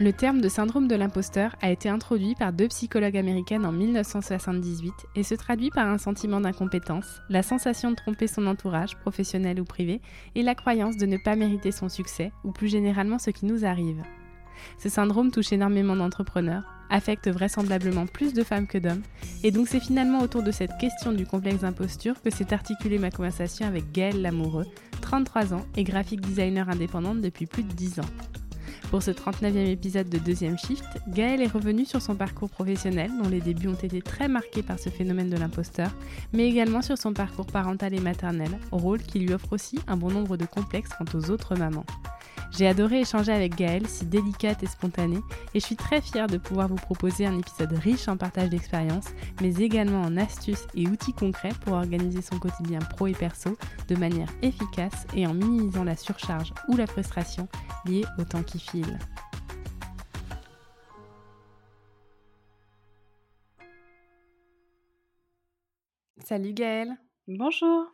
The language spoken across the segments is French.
Le terme de syndrome de l'imposteur a été introduit par deux psychologues américaines en 1978 et se traduit par un sentiment d'incompétence, la sensation de tromper son entourage, professionnel ou privé, et la croyance de ne pas mériter son succès, ou plus généralement ce qui nous arrive. Ce syndrome touche énormément d'entrepreneurs, affecte vraisemblablement plus de femmes que d'hommes, et donc c'est finalement autour de cette question du complexe d'imposture que s'est articulée ma conversation avec Gaëlle Lamoureux, 33 ans et graphic designer indépendante depuis plus de 10 ans. Pour ce 39e épisode de Deuxième Shift, Gaëlle est revenue sur son parcours professionnel, dont les débuts ont été très marqués par ce phénomène de l'imposteur, mais également sur son parcours parental et maternel, rôle qui lui offre aussi un bon nombre de complexes quant aux autres mamans. J'ai adoré échanger avec Gaëlle, si délicate et spontanée, et je suis très fière de pouvoir vous proposer un épisode riche en partage d'expériences, mais également en astuces et outils concrets pour organiser son quotidien pro et perso de manière efficace et en minimisant la surcharge ou la frustration liée au temps qui file. Salut Gaëlle. Bonjour.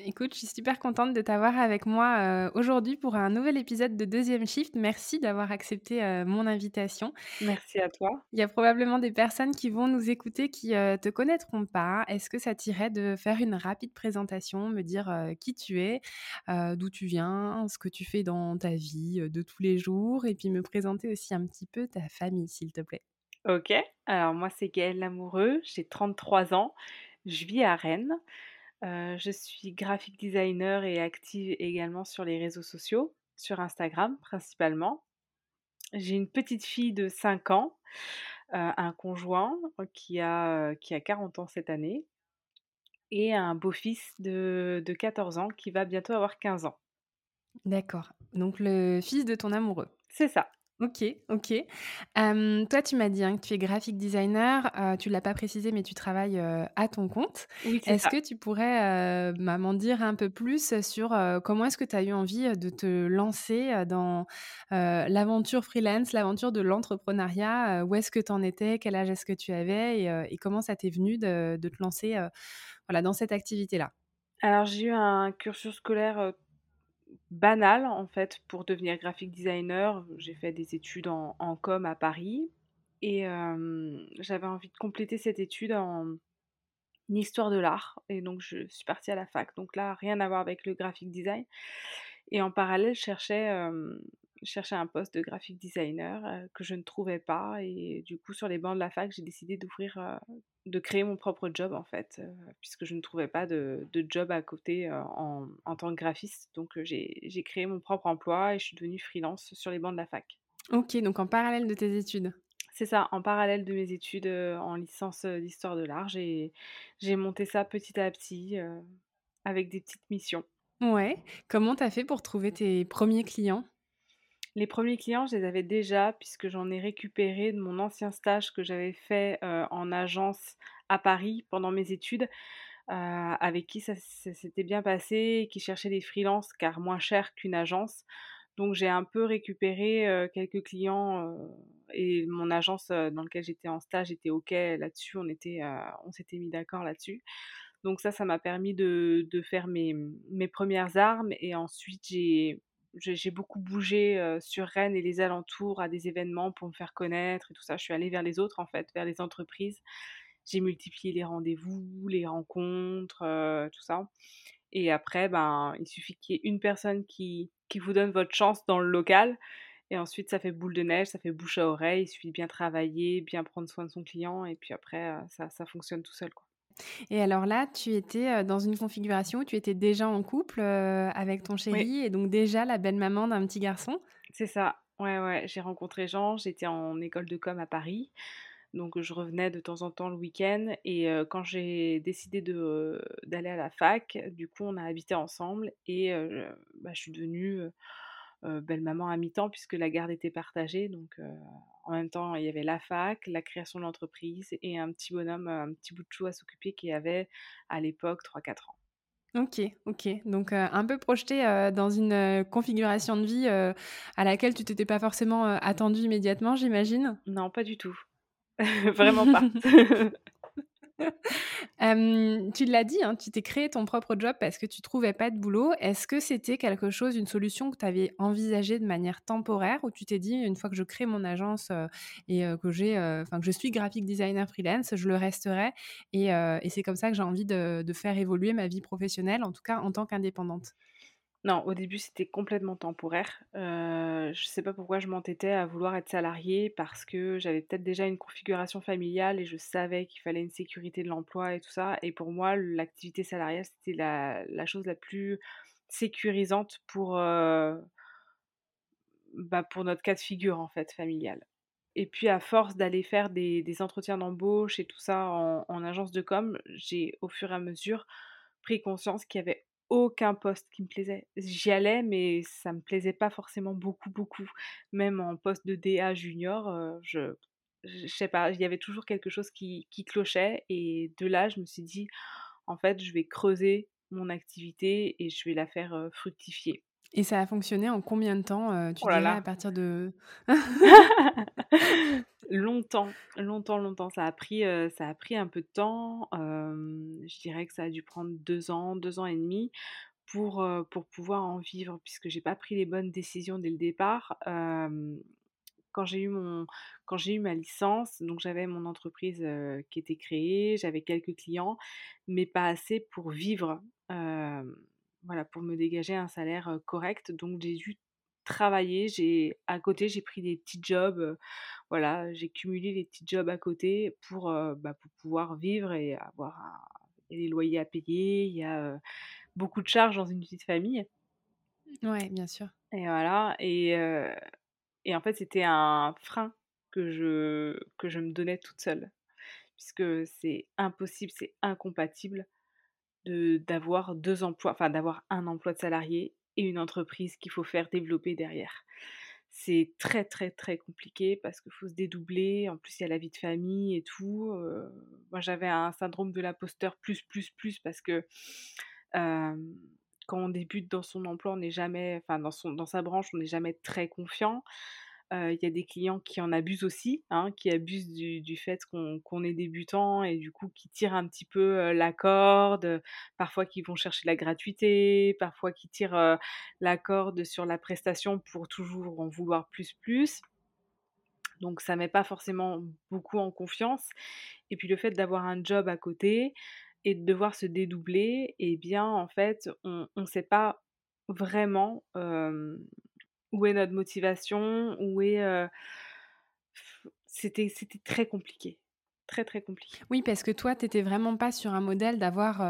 Écoute, je suis super contente de t'avoir avec moi euh, aujourd'hui pour un nouvel épisode de Deuxième Shift. Merci d'avoir accepté euh, mon invitation. Merci à toi. Il y a probablement des personnes qui vont nous écouter qui ne euh, te connaîtront pas. Est-ce que ça t'irait de faire une rapide présentation, me dire qui tu es, d'où tu viens, ce que tu fais dans ta vie de tous les jours, et puis me présenter aussi un petit peu ta famille, s'il te plaît? Ok, alors moi c'est Gaëlle Lamoureux, j'ai 33 ans, je vis à Rennes. Euh, je suis graphic designer et active également sur les réseaux sociaux, sur Instagram principalement. J'ai une petite fille de 5 ans, euh, un conjoint qui a, qui a 40 ans cette année et un beau-fils de, de 14 ans qui va bientôt avoir 15 ans. D'accord. Donc le fils de ton amoureux. C'est ça. Ok, ok. toi, tu m'as dit hein, que tu es graphic designer. Tu tu l'as pas précisé, mais tu travailles à ton compte. Oui, Est-ce que tu pourrais m'en dire un peu plus sur comment est-ce que tu as eu envie de te lancer dans l'aventure freelance, l'aventure de l'entrepreneuriat? Où est-ce que tu en étais? Quel âge est-ce que tu avais? Et, comment ça t'est venu de, te lancer voilà, dans cette activité-là? Alors, j'ai eu un cursus scolaire banal en fait pour devenir graphic designer. J'ai fait des études en, com à Paris et j'avais envie de compléter cette étude en histoire de l'art et donc je suis partie à la fac. Donc là, rien à voir avec le graphic design. Et en parallèle, je cherchais cherchais un poste de graphic designer euh, que je ne trouvais pas. Et du coup, sur les bancs de la fac, j'ai décidé d'ouvrir, euh, de créer mon propre job en fait, euh, puisque je ne trouvais pas de, de job à côté en, en, tant que graphiste. Donc, j'ai créé mon propre emploi et je suis devenue freelance sur les bancs de la fac. Ok, donc en parallèle de tes études c'est ça, en parallèle de mes études en licence d'histoire de l'art, j'ai monté ça petit à petit avec des petites missions. Ouais, comment t'as fait pour trouver tes premiers clients? Les premiers clients, je les avais déjà puisque j'en ai récupéré de mon ancien stage que j'avais fait en agence à Paris pendant mes études, avec qui ça, s'était bien passé, qui cherchait des freelances car moins cher qu'une agence. Donc j'ai un peu récupéré quelques clients et mon agence dans laquelle j'étais en stage était ok là-dessus. On était, on s'était mis d'accord là-dessus. Donc ça, ça m'a permis de, de faire mes, mes premières armes et ensuite j'ai j'ai beaucoup bougé sur Rennes et les alentours à des événements pour me faire connaître et tout ça. Je suis allée vers les autres, en fait, vers les entreprises. J'ai multiplié les rendez-vous, les rencontres, tout ça. Et après, ben, il suffit qu'il y ait une personne qui, qui vous donne votre chance dans le local. Et ensuite, ça fait boule de neige, ça fait bouche à oreille. Il suffit de bien travailler, bien prendre soin de son client, et puis après, ça, ça fonctionne tout seul. Quoi. Et alors là, tu étais dans une configuration où tu étais déjà en couple avec ton chéri et donc déjà la belle maman d'un petit garçon. C'est ça. Ouais, ouais. J'ai rencontré Jean. J'étais en école de com à Paris. Donc je revenais de temps en temps le week-end et quand j'ai décidé de, d'aller à la fac, du coup on a habité ensemble et bah, je suis devenue belle-maman à mi-temps puisque la garde était partagée. Donc en même temps il y avait la fac, la création de l'entreprise et un petit bonhomme, un petit bout de chou à s'occuper qui avait à l'époque 3-4 ans. Ok, ok. Donc un peu projeté dans une configuration de vie à laquelle tu t'étais pas forcément attendue immédiatement, j'imagine? Non, pas du tout. Vraiment pas. tu l'as dit, hein, tu t'es créé ton propre job parce que tu trouvais pas de boulot. Est-ce que c'était quelque chose, une solution que tu avais envisagée de manière temporaire ou tu t'es dit une fois que je crée mon agence et que j'ai, je suis graphic designer freelance, je le resterai et, c'est comme ça que j'ai envie de, faire évoluer ma vie professionnelle, en tout cas en tant qu'indépendante? Non, au début, c'était complètement temporaire. Je je sais pas pourquoi je m'entêtais à vouloir être salariée parce que j'avais peut-être déjà une configuration familiale et je savais qu'il fallait une sécurité de l'emploi et tout ça. Et pour moi, l'activité salariale, c'était la, chose la plus sécurisante pour, bah, pour notre cas de figure, en fait, familial. Et puis, à force d'aller faire des, entretiens d'embauche et tout ça en agence de com, j'ai au fur et à mesure pris conscience qu'il y avait aucun poste qui me plaisait. J'y allais, mais ça me plaisait pas forcément beaucoup, beaucoup. Même en poste de DA junior, je, je sais pas, il y avait toujours quelque chose qui, qui clochait. Et de là, je me suis dit, en fait, je vais creuser mon activité et je vais la faire fructifier. Et ça a fonctionné en combien de temps Tu oh dirais à partir de longtemps, longtemps, longtemps. Ça a pris, ça a pris un peu de temps. je dirais que ça a dû prendre deux ans, deux ans et demi pour, pour pouvoir en vivre, puisque j'ai pas pris les bonnes décisions dès le départ. quand j'ai eu mon, quand j'ai eu ma licence, donc j'avais mon entreprise qui était créée, j'avais quelques clients, mais pas assez pour vivre voilà, pour me dégager un salaire correct. Donc j'ai dû travailler, j'ai à côté j'ai pris des petits jobs, voilà, j'ai cumulé les petits jobs à côté pour, bah, pour pouvoir vivre et avoir un, les loyers à payer, il y a beaucoup de charges dans une petite famille. Ouais, bien sûr. Et voilà, et, et en fait c'était un frein que je, que je me donnais toute seule, puisque c'est impossible, c'est incompatible d'avoir deux emplois, enfin d'avoir un emploi de salarié et une entreprise qu'il faut faire développer derrière. C'est très très très compliqué parce qu'il faut se dédoubler, en plus il y a la vie de famille et tout. moi j'avais un syndrome de l'imposteur plus plus plus parce que quand on débute dans son emploi, on n'est jamais, enfin dans, son, dans sa branche, on n'est jamais très confiant. Il y a des clients qui en abusent aussi, hein, qui abusent du, fait qu'on est débutant et du coup qui tirent un petit peu la corde, parfois qui vont chercher la gratuité, parfois qui tirent la corde sur la prestation pour toujours en vouloir plus plus. Donc ça met pas forcément beaucoup en confiance. Et puis le fait d'avoir un job à côté et de devoir se dédoubler, eh bien en fait on ne sait pas vraiment où est notre motivation, où est... C'était, c'était très compliqué très très compliqué. Oui, parce que toi, tu n'étais vraiment pas sur un modèle d'avoir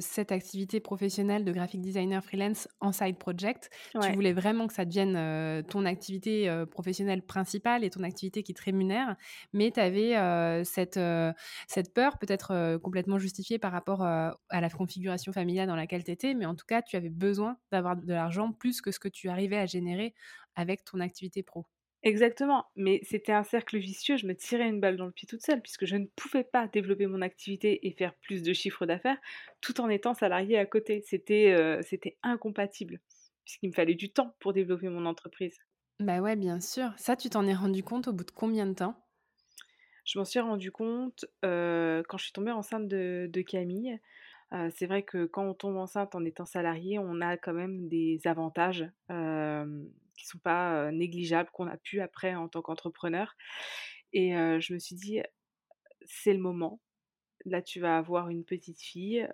cette activité professionnelle de graphic designer freelance en side project. Tu voulais vraiment que ça devienne ton activité professionnelle principale et ton activité qui te rémunère, mais tu avais cette, cette peur, peut-être complètement justifiée par rapport à la configuration familiale dans laquelle tu étais, mais en tout cas, tu avais besoin d'avoir de l'argent plus que ce que tu arrivais à générer avec ton activité pro. Exactement, mais c'était un cercle vicieux, je me tirais une balle dans le pied toute seule puisque je ne pouvais pas développer mon activité et faire plus de chiffre d'affaires tout en étant salarié à côté. C'était c'était incompatible puisqu'il me fallait du temps pour développer mon entreprise. Bah ouais, bien sûr. Ça, tu t'en es rendu compte au bout de combien de temps? Je m'en suis rendu compte quand je suis tombée enceinte de, Camille. c'est vrai que quand on tombe enceinte en étant salarié, on a quand même des avantages qui sont pas négligeables, qu'on a pu après en tant qu'entrepreneur. Et je me suis dit, c'est le moment. Là, tu vas avoir une petite fille.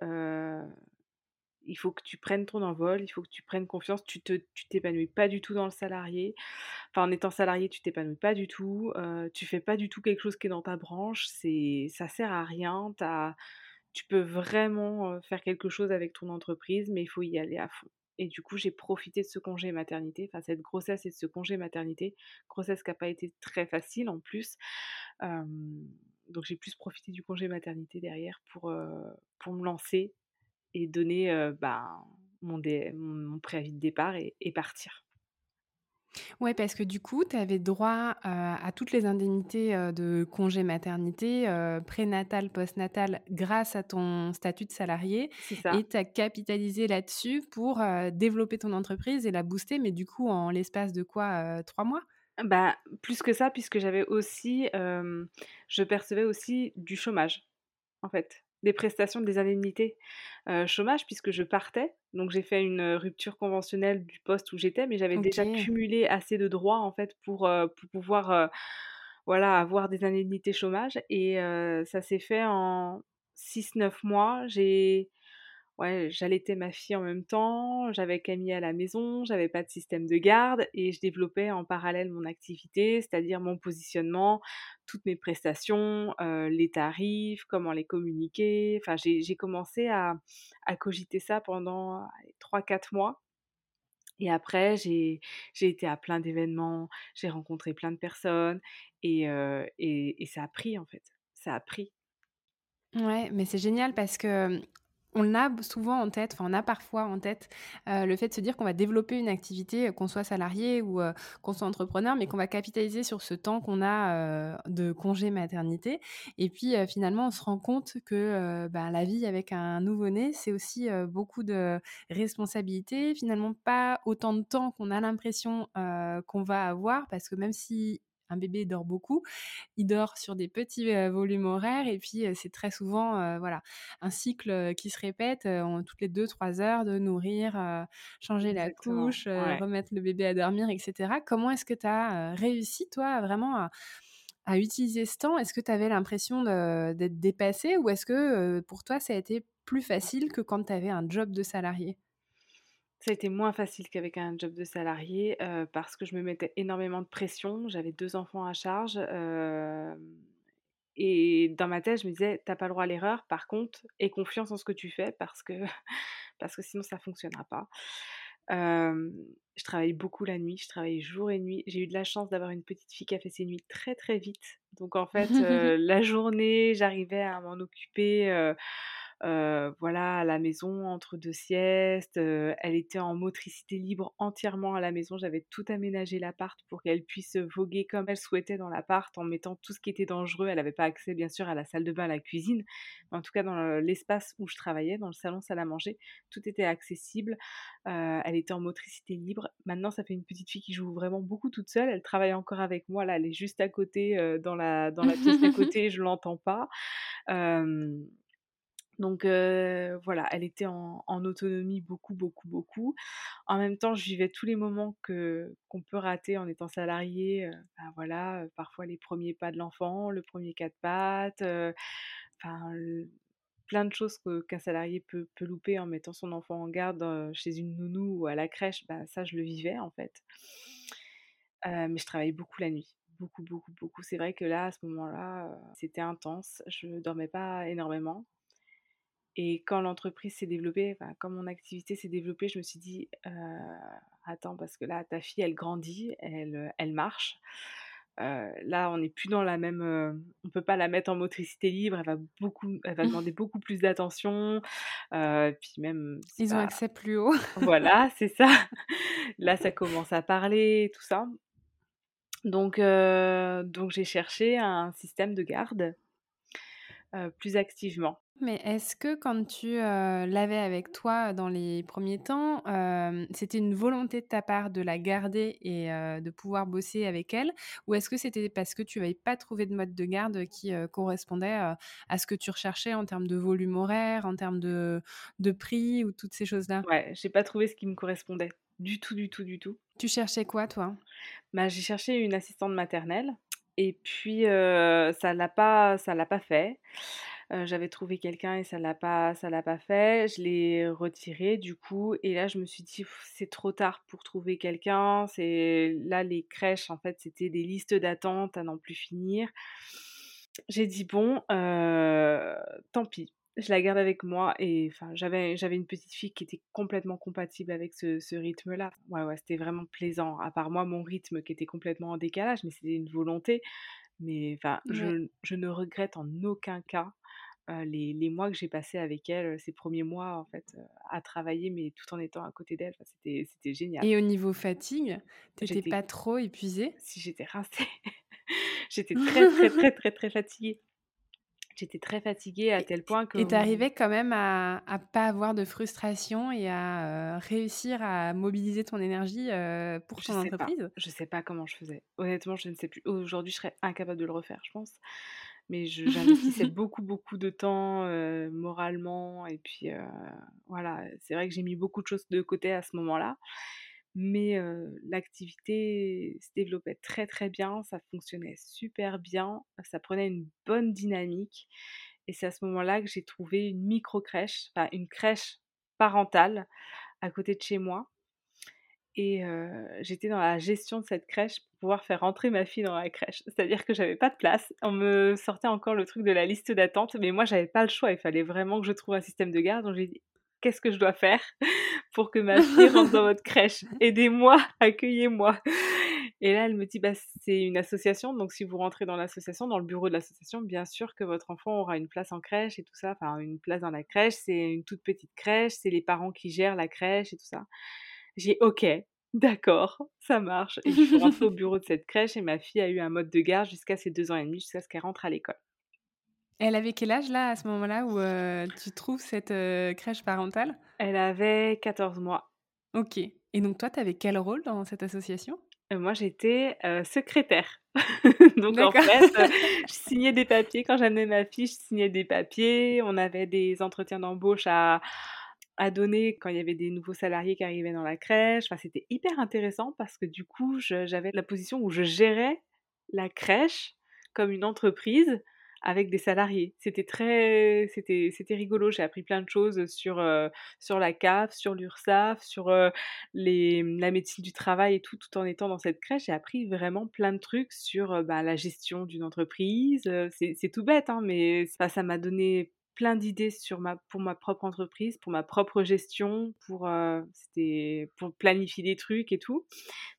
il faut que tu prennes ton envol, il faut que tu prennes confiance. Tu te, tu t'épanouis pas du tout dans le salarié. Enfin, en étant salarié, tu t'épanouis pas du tout. Tu fais pas du tout quelque chose qui est dans ta branche. C'est, ça sert à rien. tu peux vraiment faire quelque chose avec ton entreprise, mais il faut y aller à fond. Et du coup, j'ai profité de ce congé maternité, enfin cette grossesse et de ce congé maternité, grossesse qui n'a pas été très facile en plus. donc j'ai plus profité du congé maternité derrière pour, me lancer et donner ben, mon, préavis de départ et, partir. Ouais, parce que du coup, tu avais droit à toutes les indemnités de congé maternité, prénatal, postnatal, grâce à ton statut de salarié. Ça. Et tu as capitalisé là-dessus pour développer ton entreprise et la booster, mais du coup, en l'espace de quoi Trois mois? Bah, plus que ça, puisque j'avais aussi, je percevais aussi du chômage, en fait des prestations, des indemnités chômage puisque je partais. Donc j'ai fait une rupture conventionnelle du poste où j'étais, mais j'avais déjà cumulé assez de droits en fait pour, pour pouvoir voilà, avoir des indemnités chômage. Et ça s'est fait en 6-9 mois. J'ai ouais, j'allaitais ma fille en même temps, j'avais Camille à la maison, j'avais pas de système de garde et je développais en parallèle mon activité, c'est-à-dire mon positionnement, toutes mes prestations, euh, les tarifs, comment les communiquer. Enfin, j'ai commencé à, cogiter ça pendant 3-4 mois. Et après, j'ai été à plein d'événements, j'ai rencontré plein de personnes et, euh, et, et ça a pris en fait. Ça a pris. Ouais, mais c'est génial parce que on a souvent en tête, enfin on a parfois en tête euh, le fait de se dire qu'on va développer une activité, euh, qu'on soit salarié ou euh, qu'on soit entrepreneur, mais qu'on va capitaliser sur ce temps qu'on a de congé maternité. Et puis finalement, on se rend compte que ben, la vie avec un nouveau-né, c'est aussi beaucoup de responsabilités, finalement pas autant de temps qu'on a l'impression qu'on va avoir, parce que même si un bébé dort beaucoup, il dort sur des petits volumes horaires et puis c'est très souvent voilà un cycle qui se répète en toutes les deux trois heures de nourrir, changer la couche, remettre le bébé à dormir, etc. Comment est-ce que tu as réussi toi vraiment à, utiliser ce temps? Est-ce que tu avais l'impression d'être dépassé ou est-ce que pour toi ça a été plus facile que quand tu avais un job de salarié? Ça a été moins facile qu'avec un job de salarié parce que je me mettais énormément de pression. J'avais deux enfants à charge. et dans ma tête, je me disais, t'as pas le droit à l'erreur. Par contre, aie confiance en ce que tu fais parce que, parce que sinon, ça ne fonctionnera pas. je travaillais beaucoup la nuit, je travaillais jour et nuit. J'ai eu de la chance d'avoir une petite fille qui a fait ses nuits très très vite. Donc en fait, la journée, j'arrivais à m'en occuper voilà, à la maison entre deux siestes. elle était en motricité libre entièrement à la maison. J'avais tout aménagé l'appart pour qu'elle puisse voguer comme elle souhaitait dans l'appart en mettant tout ce qui était dangereux. Elle n'avait pas accès, bien sûr, à la salle de bain, à la cuisine, mais en tout cas dans l'espace où je travaillais, dans le salon salle à manger, tout était accessible. elle était en motricité libre. Maintenant, ça fait une petite fille qui joue vraiment beaucoup toute seule. Elle travaille encore avec moi. Là, elle est juste à côté, dans la dans la pièce d'à côté. Je l'entends pas. Donc voilà, elle était en, autonomie beaucoup, beaucoup, beaucoup. En même temps, je vivais tous les moments que qu'on peut rater en étant salarié. Ben voilà, parfois les premiers pas de l'enfant, le premier quatre pattes, enfin plein de choses qu'un salarié peut, peut, louper en mettant son enfant en garde chez une nounou ou à la crèche. Ben, ça, je le vivais en fait. mais je travaillais beaucoup la nuit beaucoup, beaucoup, beaucoup. C'est vrai que là, à ce moment-là, c'était intense. Je dormais pas énormément. Et quand l'entreprise s'est développée, enfin, quand mon activité s'est développée, je me suis dit, attends, parce que là, ta fille, elle grandit, elle, elle marche. là, on n'est plus dans la même. on peut pas la mettre en motricité libre. Elle va beaucoup, elle va demander beaucoup plus d'attention. puis même. Ils ont accès plus haut. voilà, c'est ça. Là, ça commence à parler, tout ça. Donc, donc j'ai cherché un système de garde plus activement. Mais est-ce que quand tu l'avais avec toi dans les premiers temps, c'était une volonté de ta part de la garder et de pouvoir bosser avec elle? Ou est-ce que c'était parce que tu n'avais pas trouvé de mode de garde qui correspondait à ce que tu recherchais en termes de volume horaire, en termes de, de prix ou toutes ces choses-là? Ouais, j'ai pas trouvé ce qui me correspondait. Du tout, du tout, du tout. Tu cherchais quoi, toi? Bah, J'ai cherché une assistante maternelle et puis ça l'a pas, ça l'a pas fait. J'avais trouvé quelqu'un et ça l'a pas ça l'a pas fait. Je l'ai retiré du coup et là je me suis dit: «C'est trop tard pour trouver quelqu'un». C'est là les crèches en fait, c'était des listes d'attente à n'en plus finir. J'ai dit: «Bon, heu, tant pis, je la garde avec moi» et enfin j'avais j'avais une petite fille qui était complètement compatible avec ce ce rythme-là. Ouais, ouais, c'était vraiment plaisant. À part moi, mon rythme qui était complètement en décalage, mais c'était une volonté. Mais enfin, Ouais. je je ne regrette en aucun cas, les les mois que j'ai passés avec elle, ces premiers mois en fait, à travailler, mais tout en étant à côté d'elle. Enfin, c'était c'était génial. Et au niveau fatigue, tu étais J'étais pas trop épuisée? si j'étais rincée. J'étais très, très, très, très, très fatiguée. J'étais très fatiguée à tel point que et tu mon arrivais quand même à à pas avoir de frustration et à, réussir à mobiliser ton énergie, heu, pour je ton sais pas, entreprise? je sais pas comment je faisais. Honnêtement, je ne sais plus. Aujourd'hui, je serais incapable de le refaire, je pense. Mais je j'investissais beaucoup, beaucoup de temps, moralement et puis, voilà, c'est vrai que j'ai mis beaucoup de choses de côté à ce moment-là. Mais, l'activité se développait très, très bien, ça fonctionnait super bien, ça prenait une bonne dynamique et c'est à ce moment-là que j'ai trouvé une micro crèche, enfin une crèche parentale à côté de chez moi et j'étais dans la gestion de cette crèche pour pouvoir faire rentrer ma fille dans la crèche. C'est-à-dire que j'avais pas de place. On me sortait encore le truc de la liste d'attente, mais moi j'avais pas le choix. Il fallait vraiment que je trouve un système de garde. «Qu'est-ce que je dois faire pour que ma fille rentre dans votre crèche? Aidez-moi, accueillez-moi». Et là, elle me dit: «Bah, c'est une association, donc si vous rentrez dans l'association, dans le bureau de l'association, bien sûr que votre enfant aura une place en crèche et tout ça, enfin une place dans la crèche. C'est une toute petite crèche, c'est les parents qui gèrent la crèche et tout ça». J'ai «OK, d'accord, ça marche» et je suis rentrée au bureau de cette crèche et ma fille a eu un mode de garde jusqu'à ses 2 ans et demi, jusqu'à ce qu'elle rentre à l'école. Elle avait quel âge là, à ce moment-là où, heu, tu trouves cette, heu, crèche parentale? Elle avait 14 mois. OK et donc toi, tu avais quel rôle dans cette association? Heu, moi j'étais, secrétaire. Donc en fait, je signais des papiers quand j'amenais ma fille, je signais des papiers. On avait des entretiens d'embauche à à donner quand il y avait des nouveaux salariés qui arrivaient dans la crèche. Enfin, c'était hyper intéressant parce que du coup, j'avais la position où je gérais la crèche comme une entreprise avec des salariés. C'était très c'était c'était rigolo. J'ai appris plein de choses, sur, heu, sur la CAF, sur l'URSSAF, sur, heu, les la médecine du travail et tout, tout en étant dans cette crèche. J'ai appris vraiment plein de trucs sur, heu, bah, la gestion d'une entreprise, c'est tout bête, hein, mais ça ça m'a donné plein d'idées sur ma pour ma propre entreprise, pour ma propre gestion, pour, pour planifier des trucs et tout.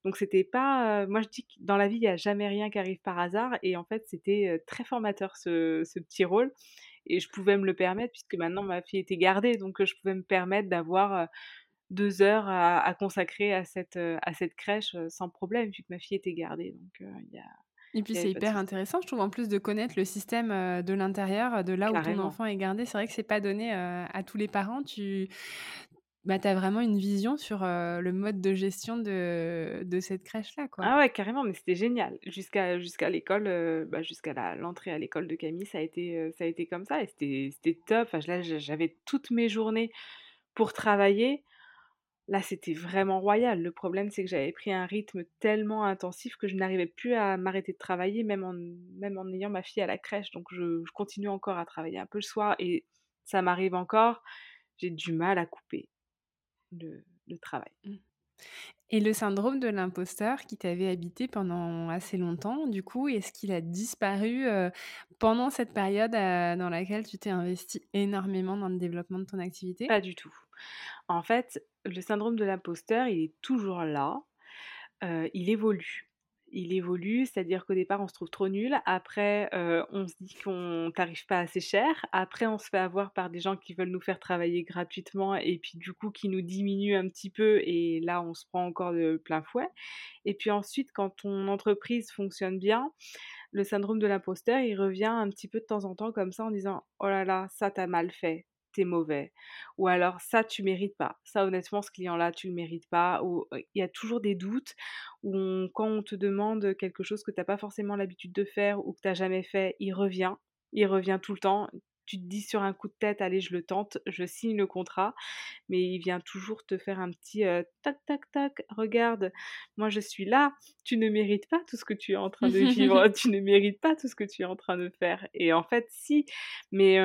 Donc c'était pas, heu moi je dis que dans la vie, il y a jamais rien qui arrive par hasard et en fait, c'était, heu, très formateur ce petit rôle et je pouvais me le permettre puisque maintenant ma fille était gardée, donc je pouvais me permettre d'avoir, heu, 2 heures à consacrer à cette, à cette crèche, sans problème vu que ma fille était gardée, donc il y a Et puis c'est hyper intéressant, je trouve, en plus de connaître le système, heu, de l'intérieur, de là où ton enfant est gardé. C'est vrai que c'est pas donné, heu, à tous les parents. Tu bah, as vraiment une vision sur, heu, le mode de gestion de de cette crèche-là, quoi. Ah ouais, carrément, mais c'était génial. Jusqu'à jusqu'à l'école, bah, jusqu'à l'entrée à l'école de Camille, ça a été, ça a été comme ça et c'était top. Enfin, là, j'avais toutes mes journées pour travailler. Là, c'était vraiment royal. Le problème, c'est que j'avais pris un rythme tellement intensif que je n'arrivais plus à m'arrêter de travailler, même en ayant ma fille à la crèche. Donc je continue encore à travailler un peu le soir et ça m'arrive encore, j'ai du mal à couper le le travail. Mmh. Et le syndrome de l'imposteur qui t'avait habité pendant assez longtemps, du coup, est-ce qu'il a disparu, heu, pendant cette période, heu, dans laquelle tu t'es investie énormément dans le développement de ton activité? Pas du tout. En fait, le syndrome de l'imposteur, il est toujours là, heu, il évolue. Il évolue, c'est-à-dire qu'au départ, on se trouve trop nul. Après, heu, on se dit qu'on tarif pas assez cher. Après, on se fait avoir par des gens qui veulent nous faire travailler gratuitement et puis, du coup, qui nous diminuent un petit peu et là, on se prend encore de plein fouet et puis ensuite, quand ton entreprise fonctionne bien, le syndrome de l'imposteur, il revient un petit peu de temps en temps comme ça en disant: «Oh là là, ça tu mal fait, t'es mauvais» ou alors: «Ça tu mérites pas, ça honnêtement ce client-là tu le mérites pas» ou il y a toujours des doutes on quand on te demande quelque chose que t'as pas forcément l'habitude de faire ou que t'as jamais fait, il revient, il revient tout le temps. tu te dis sur un coup de tête, allez, je le tente, je signe le contrat, mais il vient toujours te faire un petit tac, tac, tac, regarde, moi je suis là, tu ne mérites pas tout ce que tu es en train de vivre, tu ne mérites pas tout ce que tu es en train de faire. Et en fait, si, mais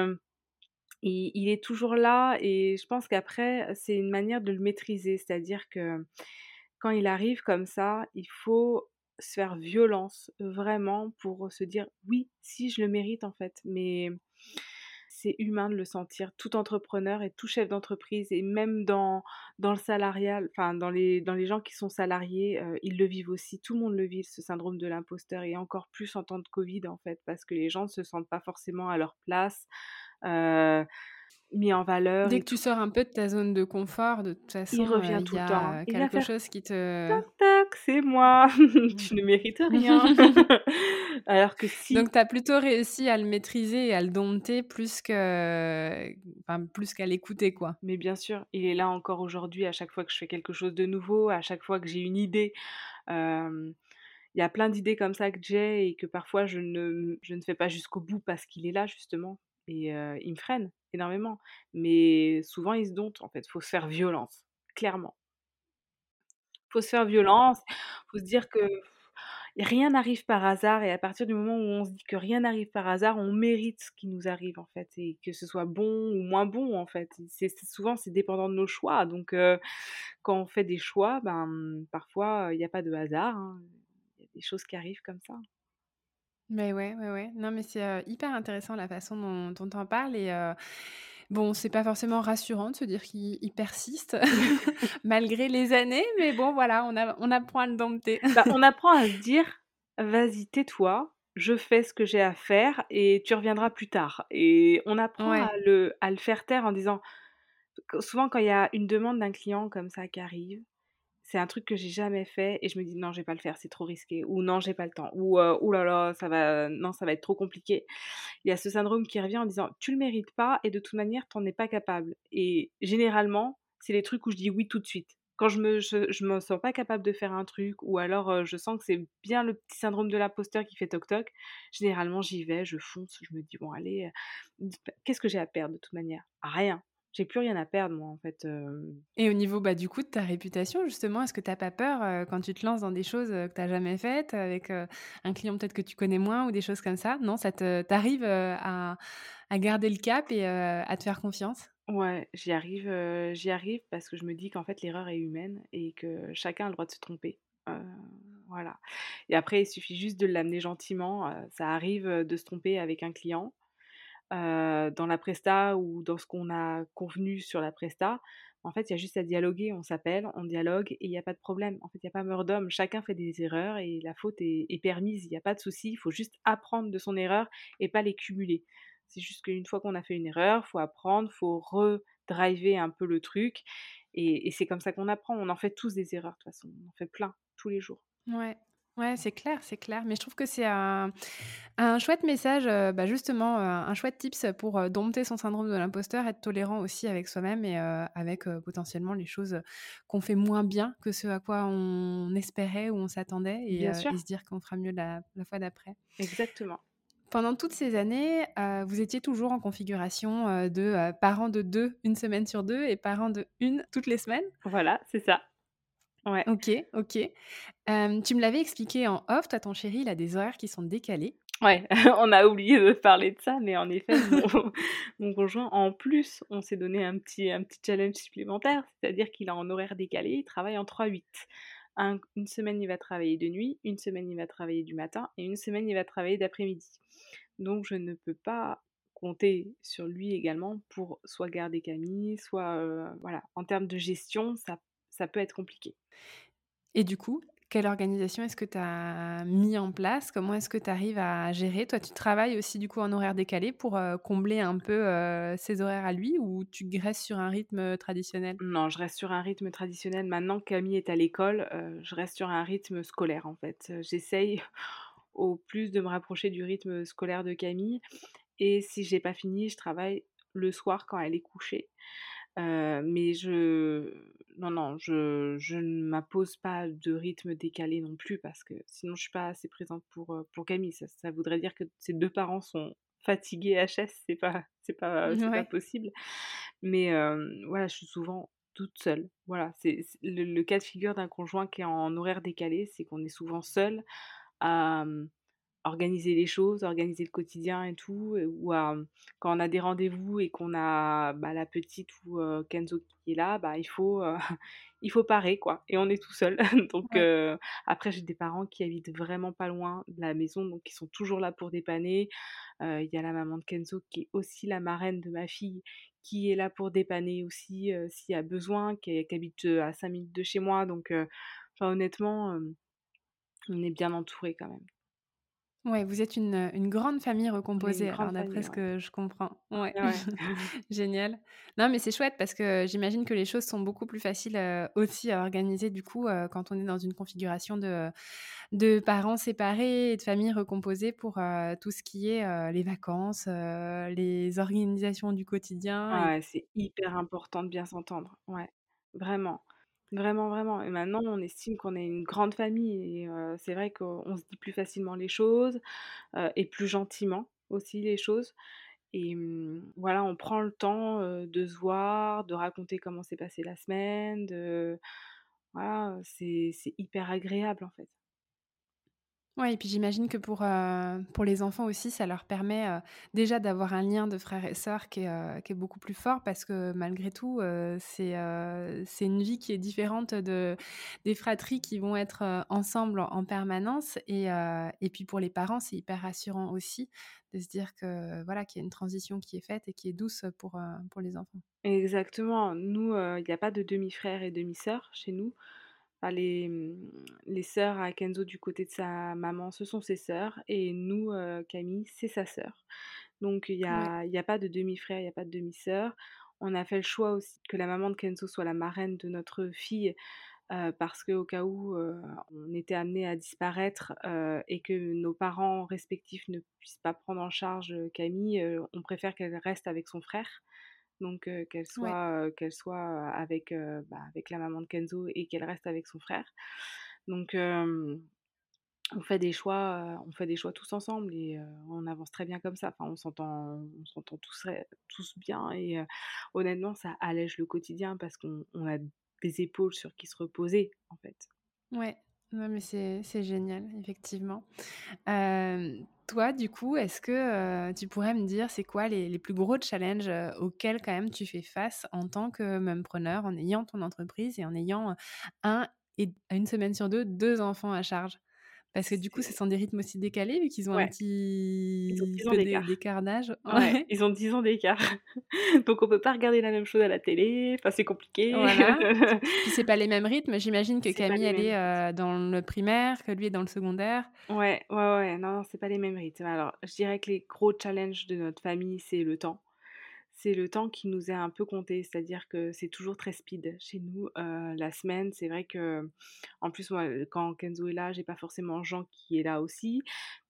il est toujours là et je pense qu'après, c'est une manière de le maîtriser, c'est-à-dire que quand il arrive comme ça, il faut se faire violence vraiment pour se dire oui, si je le mérite en fait, mais c'est humain de le sentir. Tout entrepreneur et tout chef d'entreprise et même dans, dans le salarial, enfin dans les, dans les gens qui sont salariés, ils le vivent aussi. Tout le monde le vit, ce syndrome de l'imposteur et encore plus en temps de Covid en fait, parce que les gens ne se sentent pas forcément à leur place mis en valeur. Dès que tu sors un peu de ta zone de confort, de toute façon, il revient tout le temps. Il quelque chose qui te. Tac, tac, c'est moi. tu ne mérites rien. Alors que si. Donc, tu as plutôt réussi à le maîtriser et à le dompter plus que, enfin, plus qu'à l'écouter, quoi. Mais bien sûr, il est là encore aujourd'hui. À chaque fois que je fais quelque chose de nouveau, à chaque fois que j'ai une idée. il y a plein d'idées comme ça que j'ai et que parfois je ne, je ne fais pas jusqu'au bout parce qu'il est là justement et il me freine énormément. Mais souvent, il se dompte, en fait. Faut se faire violence, clairement. Faut se faire violence, faut se dire que rien n'arrive par hasard. Et à partir du moment où on se dit que rien n'arrive par hasard, on mérite ce qui nous arrive, en fait. Et que ce soit bon ou moins bon, en fait. C'est, souvent, c'est dépendant de nos choix. Donc, quand on fait des choix, ben, parfois, il n'y a pas de hasard. Hein. Il y a des choses qui arrivent comme ça. Mais ouais, ouais, ouais. Non, mais c'est hyper intéressant la façon dont, dont tu en parles. Et bon, c'est pas forcément rassurant de se dire qu'il persiste malgré les années, mais bon, voilà, on, a, on apprend à le dompter. Bah, on apprend à se dire vas-y, tais-toi, je fais ce que j'ai à faire et tu reviendras plus tard. Et on apprend à, le, à le faire taire en disant souvent, quand il y a une demande d'un client comme ça qui arrive, c'est un truc que j'ai jamais fait et je me dis non, je vais pas le faire, c'est trop risqué ou non, j'ai pas le temps ou oh là là, ça va non, ça va être trop compliqué. Il y a ce syndrome qui revient en disant tu le mérites pas et de toute manière, tu n'en es pas capable. Et généralement, c'est les trucs où je dis oui tout de suite. Quand je me me sens pas capable de faire un truc ou alors je sens que c'est bien le petit syndrome de l'imposteur qui fait toc toc, généralement j'y vais, je fonce, je me dis bon allez, qu'est-ce que j'ai à perdre de toute manière? Rien j'ai plus rien à perdre, moi, en fait. Et au niveau, bah, du coup, de ta réputation, justement, est-ce que tu n'as pas peur quand tu te lances dans des choses que tu n'as jamais faites, avec un client peut-être que tu connais moins ou des choses comme ça? Non, ça t'arrive à, à, garder le cap et à te faire confiance? Ouais, j'y arrive, j'y arrive parce que je me dis qu'en fait, l'erreur est humaine et que chacun a le droit de se tromper. voilà. Et après, il suffit juste de l'amener gentiment. ça arrive de se tromper avec un client dans la presta ou dans ce qu'on a convenu sur la presta, en fait, il y a juste à dialoguer, on s'appelle, on dialogue et il n'y a pas de problème. En fait, il n'y a pas meurtre d'homme, chacun fait des erreurs et la faute est, permise, il n'y a pas de souci, il faut juste apprendre de son erreur et pas les cumuler. C'est juste qu'une fois qu'on a fait une erreur, faut apprendre, faut redriver un peu le truc et, et c'est comme ça qu'on apprend. On en fait tous des erreurs de toute façon, on en fait plein tous les jours. Ouais, Ouais, c'est clair, c'est clair. Mais je trouve que c'est un, chouette message, bah, justement, un chouette tips pour dompter son syndrome de l'imposteur, être tolérant aussi avec soi-même et avec potentiellement les choses qu'on fait moins bien que ce à quoi on espérait ou on s'attendait et, se dire qu'on fera mieux la, fois d'après. Exactement. Pendant toutes ces années, vous étiez toujours en configuration de parents de deux une semaine sur deux et parents de une toutes les semaines. Voilà, c'est ça. Ouais. Ok, ok. tu me l'avais expliqué en off, toi, ton chéri, il a des horaires qui sont décalés. Ouais, on a oublié de parler de ça, mais en effet, mon, conjoint, en plus, on s'est donné un petit, un petit challenge supplémentaire, c'est-à-dire qu'il a en horaire décalé, il travaille en 3-8. une semaine, il va travailler de nuit, une semaine, il va travailler du matin, et une semaine, il va travailler d'après-midi. Donc, je ne peux pas compter sur lui également pour soit garder Camille, soit, voilà, en termes de gestion, ça ça peut être compliqué. Et du coup, quelle organisation est-ce que tu as mis en place? Comment est-ce que tu arrives à gérer? Toi, tu travailles aussi du coup en horaire décalé pour combler un peu ces horaires à lui ou tu restes sur un rythme traditionnel? Non, je reste sur un rythme traditionnel. Maintenant que Camille est à l'école, je reste sur un rythme scolaire en fait. J'essaye au plus de me rapprocher du rythme scolaire de Camille. Et si j'ai pas fini, je travaille le soir quand elle est couchée mais je non, non, je je ne m'impose pas de rythme décalé non plus parce que sinon je suis pas assez présente pour, pour Camille. Ça ça voudrait dire que ses deux parents sont fatiguée HS, c'est pas c'est pas c'est pas Ouais. possible. Mais hem, voilà, je suis souvent toute seule. Voilà, c'est le le cas de figure d'un conjoint qui est en horaire décalé, c'est qu'on est souvent seul à, organiser les choses, organiser le quotidien et tout, ou à, quand on a des rendez-vous et qu'on a, bah, la petite ou Kenzo qui est là, bah, il faut, il faut parer quoi et on est tout seul. Donc Ouais. après j'ai des parents qui habitent vraiment pas loin de la maison, donc ils sont toujours là pour dépanner. Il y a la maman de Kenzo qui est aussi la marraine de ma fille, qui est là pour dépanner aussi, s'il y a besoin, qui habite, à 5 minutes de chez moi donc honnêtement, on est bien entourés quand même. Ouais, vous êtes une, heu, une grande famille recomposée alors d'après ce ouais. que je comprends. Ouais, génial. Non, mais c'est chouette parce que j'imagine que les choses sont beaucoup plus faciles, heu, aussi à organiser du coup, heu, quand on est dans une configuration de de parents séparés et de familles recomposées pour, tout ce qui est, les vacances, les organisations du quotidien Ah et c'est hyper important de bien s'entendre. Ouais, vraiment. Vraiment, vraiment et maintenant on estime qu'on est une grande famille et c'est vrai qu'on se dit plus facilement les choses, et plus gentiment aussi les choses et mmh, voilà, on prend le temps, de se voir, de raconter comment s'est passée la semaine, de voilà, c'est hyper agréable en fait. Ouais et puis j'imagine que pour, heu, pour les enfants aussi, ça leur permet, heu, déjà d'avoir un lien de frères et sœurs heu, qui est beaucoup plus fort parce que malgré tout, c'est, c'est une vie qui est différente de des fratries qui vont être, ensemble en en permanence et et puis pour les parents, c'est hyper rassurant aussi de se dire que, voilà, qu'il y a une transition qui est faite et qui est douce, pour, pour les enfants. Exactement, nous, il y a pas de demi-frères et demi-sœurs chez nous. Enfin les, mmh, les sœurs à Kenzo du côté de sa maman, ce sont ses sœurs et nous, heu, Camille, c'est sa sœur. Donc il y Ouais, a y a pas de demi-frère, il y a pas de demi-sœur. On a fait le choix aussi que la maman de Kenzo soit la marraine de notre fille, heu, parce qu'au cas où, heu, on était amenés à disparaître, et que nos parents respectifs ne puissent pas prendre en charge, Camille, on préfère qu'elle reste avec son frère. Donc qu'elle soit, qu'elle soit, avec, bah, avec la maman de Kenzo et qu'elle reste avec son frère. Donc on fait des choix, on fait des choix tous ensemble et on avance très bien comme ça. Enfin, on s'entend on s'entend tous tous bien et honnêtement, ça allège le quotidien parce qu'on on a des épaules sur qui se reposer, en fait. Ouais. Ouais, mais c'est génial, effectivement. Hem, toi, du coup, est-ce que, heu, tu pourrais me dire, c'est quoi les plus gros challenges, heu, auxquels quand même tu fais face en tant que mumpreneur, en ayant ton entreprise et en ayant, 1 et 1 semaine sur 2, 2 enfants à charge? Parce que du coup, ce sont des rythmes aussi décalés vu qu'ils ont un ouais, ils ont petit 10 ans d'écart. d'écart d'âge? Ouais, ils ont 10 ans d'écart. Donc on peut pas regarder la même chose à la télé, enfin c'est compliqué. voilà. Puis c'est pas les mêmes rythmes. J'imagine que C'est Camille, elle est, heu, dans le primaire, que lui est dans le secondaire. Ouais, ouais, ouais, non, non, c'est pas les mêmes rythmes. Alors, je dirais que les gros challenges de notre famille, c'est le temps. C'est le temps qui nous est un peu compté, c'est-à-dire que c'est toujours très speed chez nous. Heu, la semaine, c'est vrai que en plus, moi, heu, quand Kenzo est là, j'ai pas forcément Jean qui est là aussi.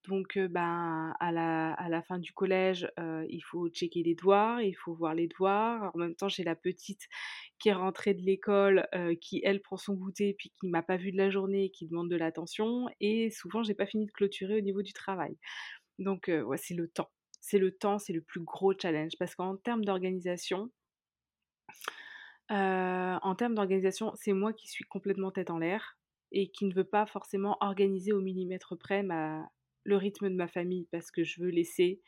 Donc, heu, ben, à la fin du collège, il faut checker les devoirs, il faut voir les devoirs. En même temps, j'ai la petite qui est rentrée de l'école, qui elle prend son goûter, puis qui m'a pas vue de la journée qui demande de l'attention et souvent j'ai pas fini de clôturer au niveau du travail. Donc c'est le temps. C'est le temps, c'est le plus gros challenge parce qu'en termes d'organisation, en termes d'organisation, c'est moi qui suis complètement tête en l'air et qui ne veut pas forcément organiser au millimètre près le rythme de ma famille parce que je veux laisser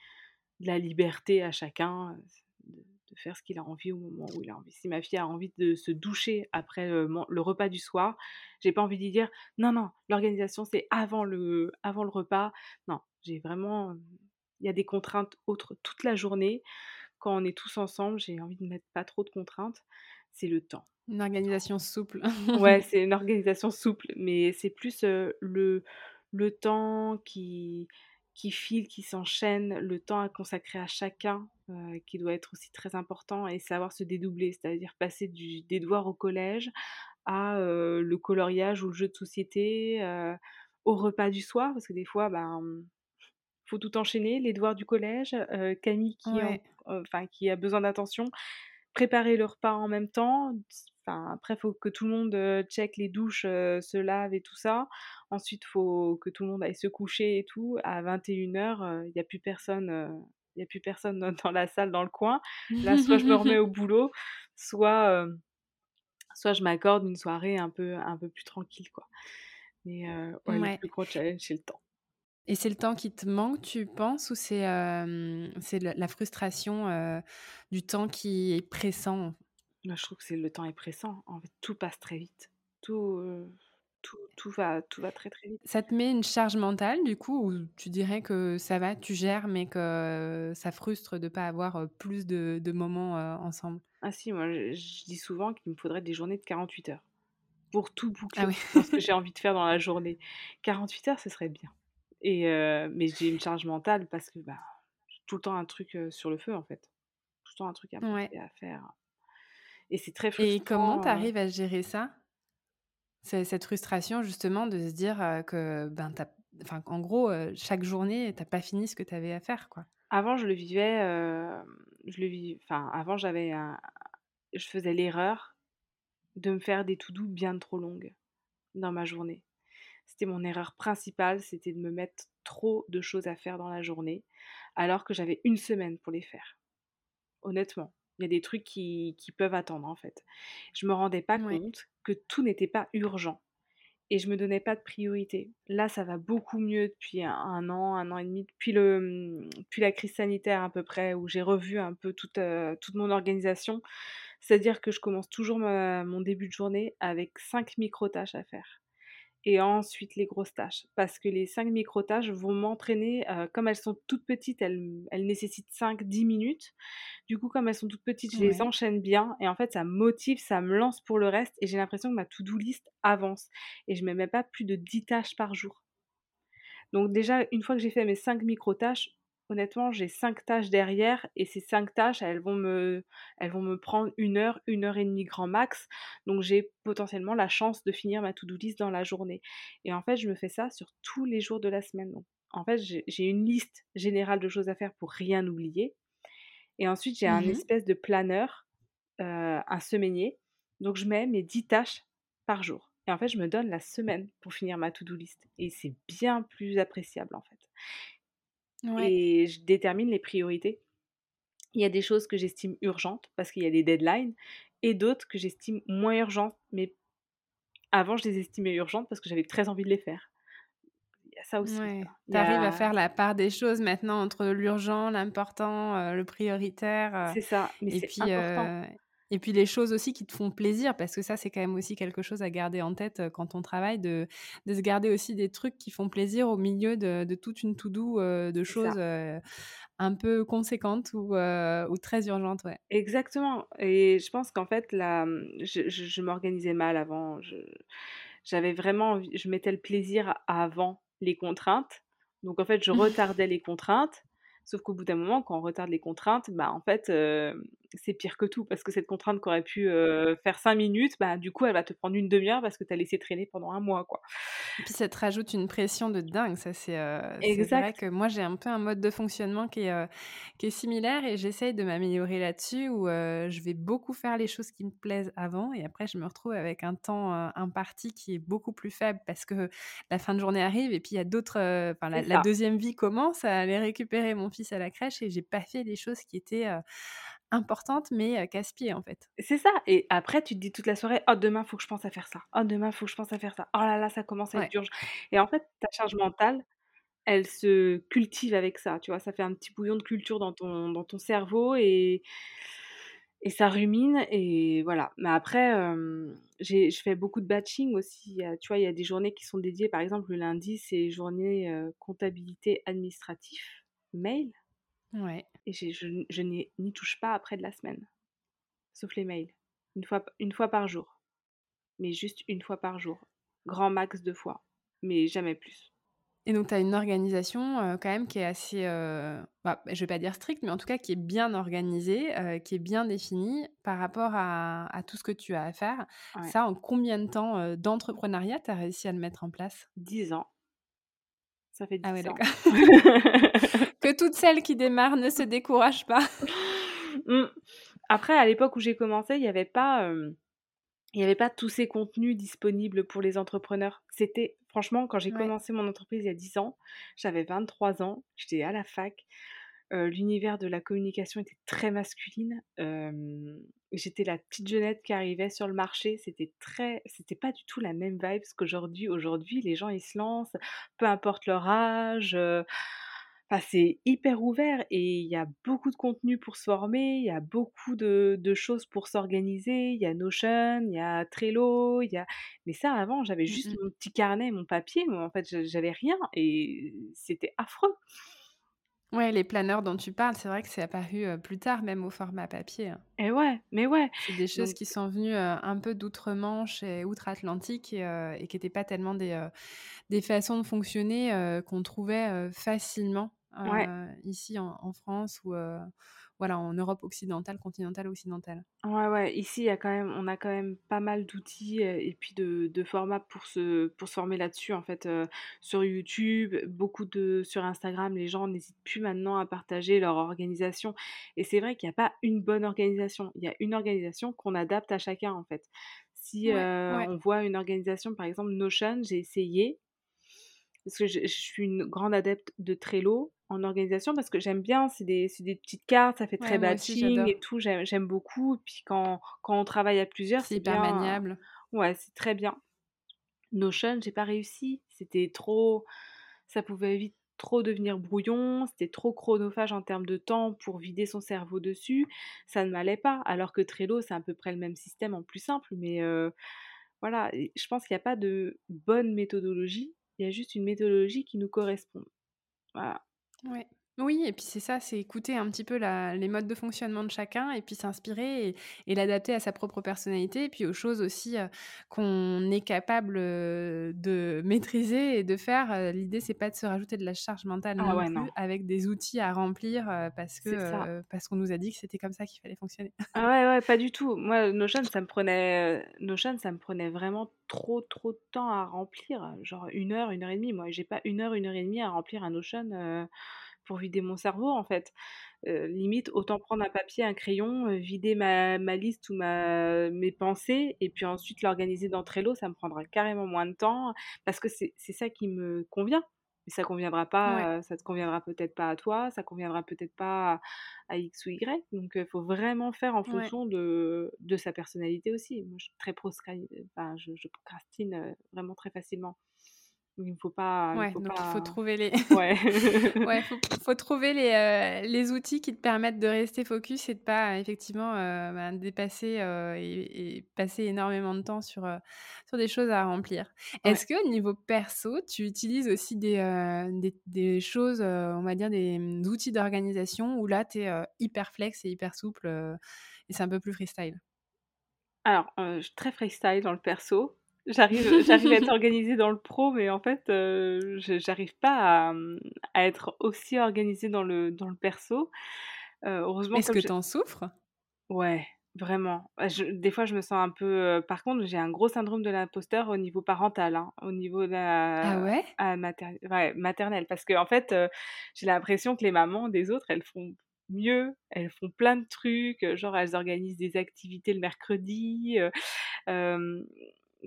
la liberté à chacun, de faire ce qu'il a envie au moment où il a envie. Si ma fille a envie de se doucher après, man le repas du soir, j'ai pas envie lui dire: «Non, non, l'organisation c'est avant le avant le repas». Non, j'ai vraiment, il y a des contraintes autres toute la journée. Quand on est tous ensemble, j'ai envie de mettre pas trop de contraintes, c'est le temps. Une organisation souple. Ouais, c'est une organisation souple, mais c'est plus, le le temps qui qui file, qui s'enchaîne, le temps à consacrer à chacun, qui doit être aussi très important et savoir se dédoubler. C'est-à-dire passer du des devoirs au collège à, le coloriage ou le jeu de société, au repas du soir parce que des fois, ben, faut tout enchaîner, les devoirs du collège, Camille qui en Ouais. enfin qui a besoin d'attention, préparer le repas en même temps, enfin après faut que tout le monde, check les douches, se lave et tout ça. Ensuite, faut que tout le monde aille se coucher et tout. À 21:00, heu, il y a plus personne, il n'y a plus personne dans, la salle, dans le coin. Là, soit je me remets au boulot, soit, soit je m'accorde une soirée un peu, un peu plus tranquille, quoi. Mais ouais, le plus gros challenge, c'est le temps. Et c'est le temps qui te manque, tu penses, ou c'est c'est la frustration du temps qui est pressant? Moi, je trouve que c'est le temps est pressant. En fait, tout passe très vite. Tout, tout, tout, va, tout va très très vite. Ça te met une charge mentale, du coup, ou tu dirais que ça va, tu gères, mais que ça frustre de ne pas avoir plus de, de moments ensemble? Ah si, moi, je, dis souvent qu'il me faudrait des journées de 48 heures pour tout boucler ah ce que j'ai envie de faire dans la journée. 48 heures, ce serait bien. Et mais j'ai une charge mentale parce que bah, tout le temps un truc sur le feu en fait. Tout le temps un truc à, à faire. Et c'est très frustrant. Et comment tu arrives à gérer ça? Cette frustration justement de se dire que, ben, enfin, en gros, chaque journée, tu n'as pas fini ce que tu avais à faire. quoi. Avant, je le vivais, je le vis, enfin, avant, j'avais un, je faisais l'erreur de me faire des to doux bien trop longues dans ma journée. C'était mon erreur principale, c'était de me mettre trop de choses à faire dans la journée, alors que j'avais une semaine pour les faire. Honnêtement, il y a des trucs qui, peuvent attendre en fait. Je me rendais pas compte que tout n'était pas urgent et je me donnais pas de priorité. Là, ça va beaucoup mieux depuis un, an, un an et demi, depuis, le, depuis la crise sanitaire à peu près, où j'ai revu un peu toute, euh, toute mon organisation. C'est-à-dire que je commence toujours mon début de journée avec cinq micro-tâches à faire et ensuite les grosses tâches. Parce que les 5 micro-tâches vont m'entraîner, comme elles sont toutes petites, elles, elles nécessitent 5-10 minutes. Du coup, comme elles sont toutes petites, je les enchaîne bien. Et en fait, ça me motive, ça me lance pour le reste. Et j'ai l'impression que ma to-do list avance. Et je ne mets même pas plus de 10 tâches par jour. Donc déjà, une fois que j'ai fait mes 5 micro-tâches, honnêtement, j'ai cinq tâches derrière et ces cinq tâches, elles vont me, elles vont me prendre une heure, une heure et demie grand max. Donc j'ai potentiellement la chance de finir ma to-do list dans la journée. Et en fait, je me fais ça sur tous les jours de la semaine. Donc, en fait, j'ai une liste générale de choses à faire pour rien oublier. Et ensuite, j'ai un mmh espèce de planeur, euh, un semainier. Donc je mets mes dix tâches par jour. Et en fait, je me donne la semaine pour finir ma to-do list. Et c'est bien plus appréciable en fait et je détermine les priorités. Il y a des choses que j'estime urgentes parce qu'il y a des deadlines et d'autres que j'estime moins urgentes, mais avant je les estimais urgentes parce que j'avais très envie de les faire. Il y a ça aussi. Tu arrives à faire la part des choses maintenant entre l'urgent, l'important, euh, le prioritaire. Euh, c'est ça, mais c'est puis, important. Euh, et puis les choses aussi qui te font plaisir, parce que ça, c'est quand même aussi quelque chose à garder en tête quand on travaille, de, de se garder aussi des trucs qui font plaisir au milieu de, de toute une to-do de choses un peu conséquentes ou, ou, très urgentes. Ouais. Exactement. Et je pense qu'en fait, là, mmh, je, je, m'organisais mal avant. J'avais vraiment, je mettais le plaisir avant les contraintes. Donc en fait, je retardais les contraintes. Sauf qu'au bout d'un moment, quand on retarde les contraintes, bah en fait, c'est pire que tout. Parce que cette contrainte qui aurait pu faire cinq minutes, bah du coup, elle va te prendre une demi-heure parce que tu as laissé traîner pendant un mois, quoi. Et puis ça te rajoute une pression de dingue, ça c'est vrai que moi j'ai un peu un mode de fonctionnement qui est, qui est similaire et j'essaye de m'améliorer là-dessus où je vais beaucoup faire les choses qui me plaisent avant et après je me retrouve avec un temps imparti qui est beaucoup plus faible parce que la fin de journée arrive et puis il y a d'autres, enfin la, la, deuxième vie commence à aller récupérer mon fils à la crèche et j'ai pas fait les choses qui étaient importante mais casse-pied en fait. C'est ça. Et après, tu te dis toute la soirée, oh demain, faut que je pense à faire ça. Oh demain, faut que je pense à faire ça. Oh là là, ça commence à être dur. Et en fait, ta charge mentale, elle se cultive avec ça. Tu vois, ça fait un petit bouillon de culture dans ton, dans ton cerveau et, et ça rumine. Et voilà. Mais après, je fais beaucoup de batching aussi. Tu vois, il y a des journées qui sont dédiées. Par exemple, le lundi, c'est journée comptabilité administratif, mail. Ouais. Et je, je n'y touche pas après de la semaine. Sauf les mails. Une fois, une fois par jour. Mais juste une fois par jour. Grand max deux fois. Mais jamais plus. Et donc, tu as une organisation euh, quand même qui est assez, euh, bah, je vais pas dire stricte, mais en tout cas qui est bien organisée, euh, qui est bien définie par rapport à, à, tout ce que tu as à faire. Ça, en combien de temps d'entrepreneuriat tu as réussi à le mettre en place? Dix ans. Ça fait ah dix ans. que toutes celles qui démarrent ne se découragent pas. Mmh. Après, à l'époque où j'ai commencé, il n'y avait pas... il n'y avait pas tous ces contenus disponibles pour les entrepreneurs. C'était, franchement, quand j'ai commencé mon entreprise il y a 10 ans, j'avais 23 ans, j'étais à la fac. L'univers de la communication était très masculine. j'étais la petite jeunette qui arrivait sur le marché. C'était très, c'était pas du tout la même vibe qu'aujourd'hui. Aujourd'hui, les gens ils se lancent, peu importe leur âge. Enfin, c'est hyper ouvert et il y a beaucoup de contenu pour se former, il y a beaucoup de, de choses pour s'organiser. Il y a Notion, il y a Trello, il y a. Mais ça, avant, j'avais Mmh juste mon petit carnet, mon papier. Moi, en fait, j'avais rien et c'était affreux. Ouais, les planeurs dont tu parles, c'est vrai que c'est apparu, heu, plus tard, même au format papier, hein. Et ouais, mais ouais. C'est des choses Donc, qui sont venues, heu, un peu d'outre-Manche et outre-Atlantique et et qui étaient pas tellement des, des façons de fonctionner, qu'on trouvait, facilement, ouais. ici en en France ou, voilà, en Europe occidentale, continentale, occidentale. Ouais, ouais, ici, y a quand même on a quand même pas mal d'outils, heu et puis de de formats pour se pour se former là-dessus, en fait, heu, sur YouTube, beaucoup de sur Instagram, les gens n'hésitent plus maintenant à partager leur organisation et c'est vrai qu'il y a pas une bonne organisation. Il y a une organisation qu'on adapte à chacun, en fait. Si, Ouais, ouais. on voit une organisation, par exemple Notion, j'ai essayé parce que je je suis une grande adepte de Trello en organisation parce que j'aime bien, c'est des des petites cartes, ça fait très Ouais, aussi batching et tout, j'aime beaucoup. Et puis quand quand on travaille à plusieurs, C'est hyper bien maniable. ouais, c'est très bien. Notion, j'ai pas réussi, c'était trop ça pouvait vite trop devenir brouillon, c'était trop chronophage en termes de temps pour vider son cerveau dessus, ça ne m'allait pas. Alors que Trello, c'est à peu près le même système en plus simple, mais heu, voilà je pense qu'il y a pas de bonne méthodologie, il y a juste une méthodologie qui nous correspond. Voilà. Oui et puis c'est ça, c'est écouter un petit peu la les modes de fonctionnement de chacun et puis s'inspirer et et l'adapter à sa propre personnalité et puis aux choses aussi, heu, qu'on est capable, heu, de maîtriser et de faire. Heu, l'idée, c'est pas de se rajouter de la charge mentale Ah non ouais, non, plus avec des outils à remplir, parce que, parce qu'on nous a dit que c'était comme ça qu'il fallait fonctionner. Ah ouais, ouais, pas du tout. Moi, Notion, ça me prenait, Notion, ça me prenait vraiment trop, trop de temps à remplir, genre une heure, une heure et demie. Moi, j'ai pas une heure, une heure et demie à remplir un Notion, pour vider mon cerveau, en fait. Limite, autant prendre un papier, un crayon, vider ma ma liste ou ma mes pensées et puis ensuite l'organiser dans Trello, ça me prendra carrément moins de temps parce que c'est ça qui me convient. Mais ça conviendra Ouais, pas, ça te conviendra peut-être pas à toi, ça conviendra peut-être pas à X ou Y. Donc, il faut vraiment faire en ouais. fonction de, de sa personnalité aussi. Moi, je suis très enfin, je, je procrastine vraiment très facilement. Il ne faut pas, il Ouais, faut donc il faut pas, trouver les ouais. ouais, faut faut trouver les, les outils qui te permettent de rester focus et de pas euh, effectivement, heu, ben, dépasser, heu, et et passer énormément de temps sur, heu, sur des choses à remplir. ouais. Est-ce que au niveau perso, tu utilises aussi des, des des choses, on va dire des, mmh, outils d'organisation où là tu es, hyper flex et hyper souple, et c'est un peu plus freestyle? Alors, euh, je suis très freestyle dans le perso. J'arrive, j'arrive à être organisée dans le pro, mais en fait, euh, j'arrive pas à, hum, à être aussi organisée dans le, dans le perso. Euh, heureusement, Est-ce que je, tu en souffres? Ouais, vraiment. Bah, je des fois, je me sens un peu, par contre, j'ai un gros syndrome de l'imposteur au niveau parental, hein, au niveau de Ah la ouais? mater ouais, maternelle. Parce qu'en fait, heu, j'ai l'impression que les mamans des autres, elles font mieux, elles font plein de trucs, genre elles organisent des activités le mercredi,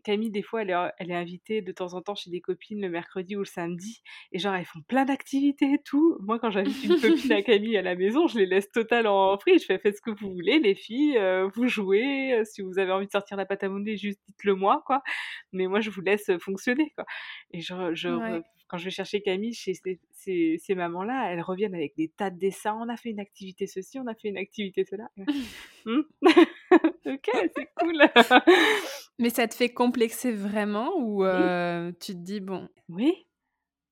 Camille, des fois, elle est elle est invitée de temps en temps chez des copines le mercredi ou le samedi et genre elles font plein d'activités et tout. Moi, quand j'invite une copine à Camille à la maison, je les laisse total en free. Je fais: «Faites ce que vous voulez les filles, heu, vous jouez, heu, si vous avez envie de sortir la pâte à modeler, juste dites-le moi, quoi. Mais moi, je vous laisse, heu, fonctionner, quoi» et je je re Ouais. Quand je vais chercher Camille chez ces ces ces mamans-là, elles reviennent avec des tas de dessins. «On a fait une activité ceci, on a fait une activité cela». «Mmh, OK, c'est cool». Mais ça te fait complexer vraiment ou Oui, heu, tu te dis: «Bon» oui.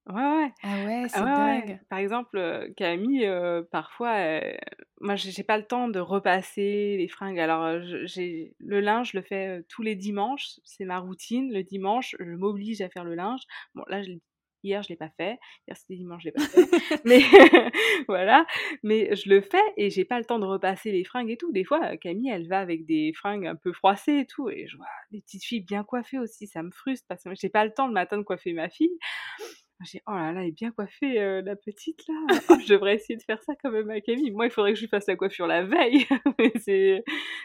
Ouais, ouais. ah ouais, Ah c'est ouais. dingue. Par exemple, heu, Camille, heu, parfois, heu, moi j'ai pas le temps de repasser les fringues. Alors, j'ai le linge, je le fais, tous les dimanches, c'est ma routine. Le dimanche, je m'oblige à faire le linge. Bon là, je l'ai hier, je l'ai pas fait. Hier, c'était dimanche, je l'ai pas fait. Mais voilà, mais je le fais et j'ai pas le temps de repasser les fringues et tout. Des fois, Camille, elle va avec des fringues un peu froissées et tout et je vois des petites filles bien coiffées aussi, ça me frustre parce que j'ai pas le temps le matin de coiffer ma fille. J'ai «Oh là là, elle est bien coiffée, heu, la petite là. Oh, je devrais essayer de faire ça quand même à Camille». Moi, il faudrait que je lui fasse la coiffure la veille, mais c'est